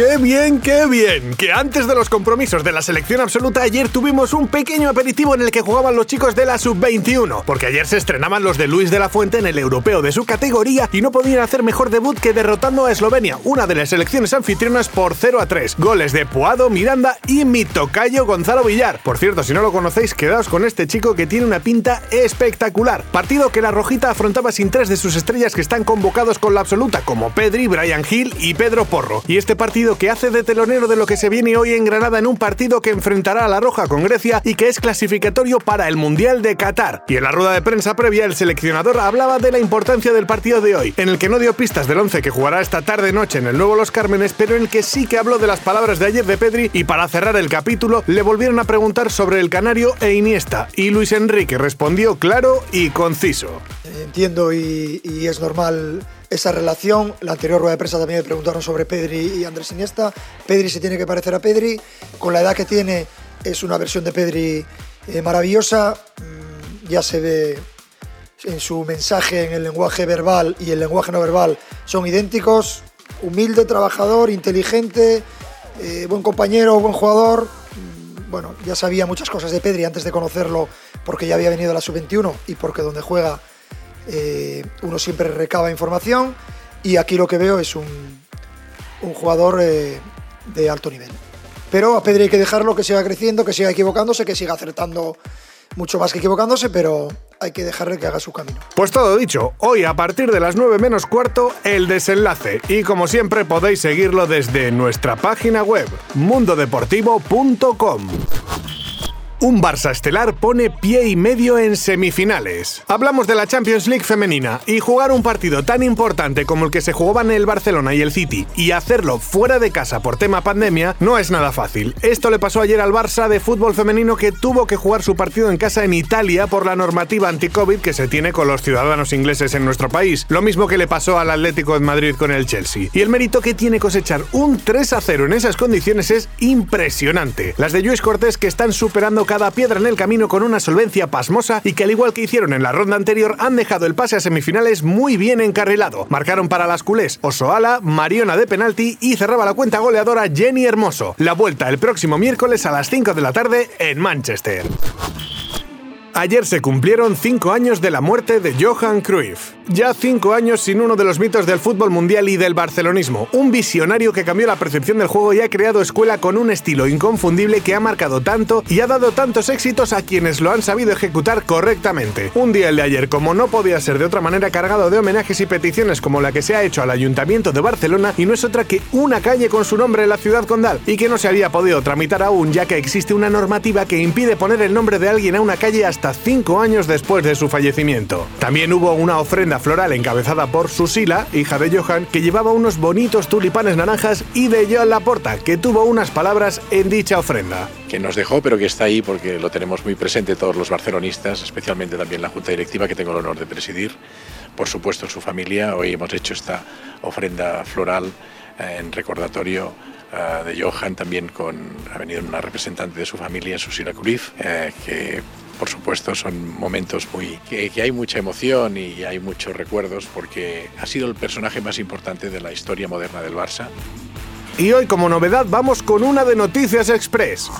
¡Qué bien, qué bien! Que antes de los compromisos de la selección absoluta ayer tuvimos un pequeño aperitivo en el que jugaban los chicos de la sub-21, porque ayer se estrenaban los de Luis de la Fuente en el europeo de su categoría y no podían hacer mejor debut que derrotando a Eslovenia, una de las selecciones anfitrionas por 0 a 3. Goles de Puado, Miranda y mi tocayo Gonzalo Villar. Por cierto, si no lo conocéis, quedaos con este chico que tiene una pinta espectacular. Partido que la Rojita afrontaba sin tres de sus estrellas que están convocados con la absoluta, como Pedri, Brian Hill y Pedro Porro. Y este partido que hace de telonero de lo que se viene hoy en Granada en un partido que enfrentará a la Roja con Grecia y que es clasificatorio para el Mundial de Qatar. Y en la rueda de prensa previa, el seleccionador hablaba de la importancia del partido de hoy, en el que no dio pistas del 11 que jugará esta tarde-noche en el nuevo Los Cármenes, pero en el que sí que habló de las palabras de ayer de Pedri y para cerrar el capítulo le volvieron a preguntar sobre el Canario e Iniesta y Luis Enrique respondió claro y conciso. Entiendo y es normal esa relación. La anterior rueda de prensa también me preguntaron sobre Pedri y Andrés Iniesta. Pedri se tiene que parecer a Pedri. Con la edad que tiene es una versión de Pedri eh, maravillosa. Mm, ya se ve en su mensaje, en el lenguaje verbal y el lenguaje no verbal son idénticos. Humilde, trabajador, inteligente, eh, buen compañero, buen jugador. Mm, bueno, ya sabía muchas cosas de Pedri antes de conocerlo porque ya había venido a la sub-21 y porque donde juega eh, uno siempre recaba información y aquí lo que veo es un, jugador eh, de alto nivel. Pero a Pedri hay que dejarlo, que siga creciendo, que siga equivocándose, que siga acertando mucho más que equivocándose, pero hay que dejarle que haga su camino. Pues todo dicho, hoy a partir de las 9 menos cuarto, el desenlace. Y como siempre podéis seguirlo desde nuestra página web, mundodeportivo.com. Un Barça estelar pone pie y medio en semifinales. Hablamos de la Champions League femenina y jugar un partido tan importante como el que se jugaban el Barcelona y el City y hacerlo fuera de casa por tema pandemia no es nada fácil. Esto le pasó ayer al Barça de fútbol femenino que tuvo que jugar su partido en casa en Italia por la normativa anti-COVID que se tiene con los ciudadanos ingleses en nuestro país. Lo mismo que le pasó al Atlético de Madrid con el Chelsea. Y el mérito que tiene cosechar un 3 a 0 en esas condiciones es impresionante. Las de Luis Cortés que están superando cada piedra en el camino con una solvencia pasmosa y que al igual que hicieron en la ronda anterior han dejado el pase a semifinales muy bien encarrilado. Marcaron para las culés Osoala, Mariona de penalti y cerraba la cuenta goleadora Jenny Hermoso. La vuelta el próximo miércoles a las 5 de la tarde en Manchester. Ayer se cumplieron cinco años de la muerte de Johan Cruyff. Ya cinco años sin uno de los mitos del fútbol mundial y del barcelonismo. Un visionario que cambió la percepción del juego y ha creado escuela con un estilo inconfundible que ha marcado tanto y ha dado tantos éxitos a quienes lo han sabido ejecutar correctamente. Un día el de ayer, como no podía ser de otra manera, cargado de homenajes y peticiones como la que se ha hecho al Ayuntamiento de Barcelona y no es otra que una calle con su nombre en la ciudad condal y que no se había podido tramitar aún ya que existe una normativa que impide poner el nombre de alguien a una calle hasta cinco años después de su fallecimiento. También hubo una ofrenda floral encabezada por Susila, hija de Johan, que llevaba unos bonitos tulipanes naranjas y de Joan Laporta, que tuvo unas palabras en dicha ofrenda. Que nos dejó, pero que está ahí porque lo tenemos muy presente todos los barcelonistas, especialmente también la Junta Directiva que tengo el honor de presidir. Por supuesto, su familia. Hoy hemos hecho esta ofrenda floral eh, en recordatorio uh, de Johan, también con, ha venido una representante de su familia, Susila Cruz, eh, que por supuesto son momentos muy que, que, hay mucha emoción y hay muchos recuerdos porque ha sido el personaje más importante de la historia moderna del Barça. Y hoy como novedad vamos con una de Noticias Express.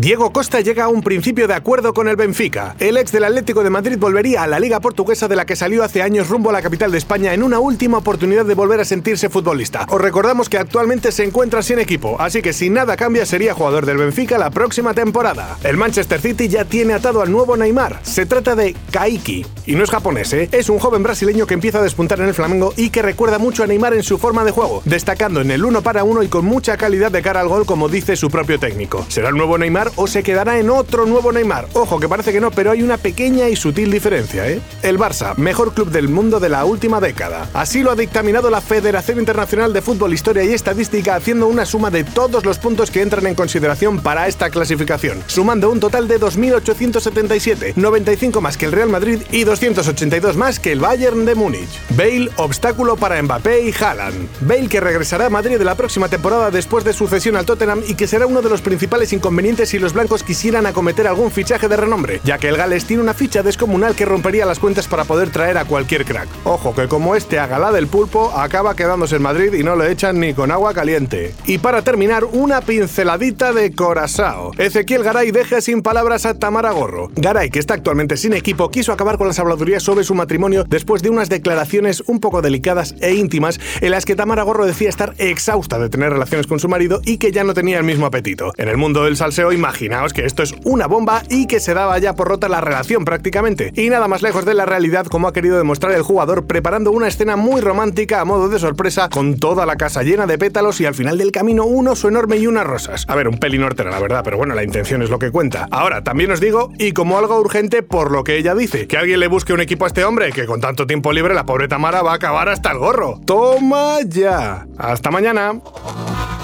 Diego Costa llega a un principio de acuerdo con el Benfica. El ex del Atlético de Madrid volvería a la Liga Portuguesa de la que salió hace años rumbo a la capital de España en una última oportunidad de volver a sentirse futbolista. Os recordamos que actualmente se encuentra sin equipo, así que si nada cambia sería jugador del Benfica la próxima temporada. El Manchester City ya tiene atado al nuevo Neymar. Se trata de Kaiki. Y no es japonés, ¿eh? es un joven brasileño que empieza a despuntar en el Flamengo y que recuerda mucho a Neymar en su forma de juego, destacando en el uno para uno y con mucha calidad de cara al gol como dice su propio técnico. ¿Será el nuevo Neymar? O se quedará en otro nuevo Neymar. Ojo, que parece que no, pero hay una pequeña y sutil diferencia, ¿eh? El Barça, mejor club del mundo de la última década. Así lo ha dictaminado la Federación Internacional de Fútbol, Historia y Estadística haciendo una suma de todos los puntos que entran en consideración para esta clasificación, sumando un total de 2.877, 95 más que el Real Madrid y 282 más que el Bayern de Múnich. Bale, obstáculo para Mbappé y Haaland. Bale que regresará a Madrid de la próxima temporada después de su cesión al Tottenham y que será uno de los principales inconvenientes si los blancos quisieran acometer algún fichaje de renombre, ya que el Gales tiene una ficha descomunal que rompería las cuentas para poder traer a cualquier crack. Ojo que como este haga la del pulpo, acaba quedándose en Madrid y no le echan ni con agua caliente. Y para terminar, una pinceladita de Corazao. Ezequiel Garay deja sin palabras a Tamara Gorro. Garay, que está actualmente sin equipo, quiso acabar con las habladurías sobre su matrimonio después de unas declaraciones un poco delicadas e íntimas en las que Tamara Gorro decía estar exhausta de tener relaciones con su marido y que ya no tenía el mismo apetito. En el mundo del salseo, imaginaos que esto es una bomba y que se daba ya por rota la relación prácticamente. Y nada más lejos de la realidad como ha querido demostrar el jugador preparando una escena muy romántica a modo de sorpresa con toda la casa llena de pétalos y al final del camino un oso enorme y unas rosas. A ver, un peli nortera, la verdad, pero bueno, la intención es lo que cuenta. Ahora, también os digo, y como algo urgente por lo que ella dice, que alguien le busque un equipo a este hombre, que con tanto tiempo libre la pobre Tamara va a acabar hasta el gorro. ¡Toma ya! ¡Hasta mañana!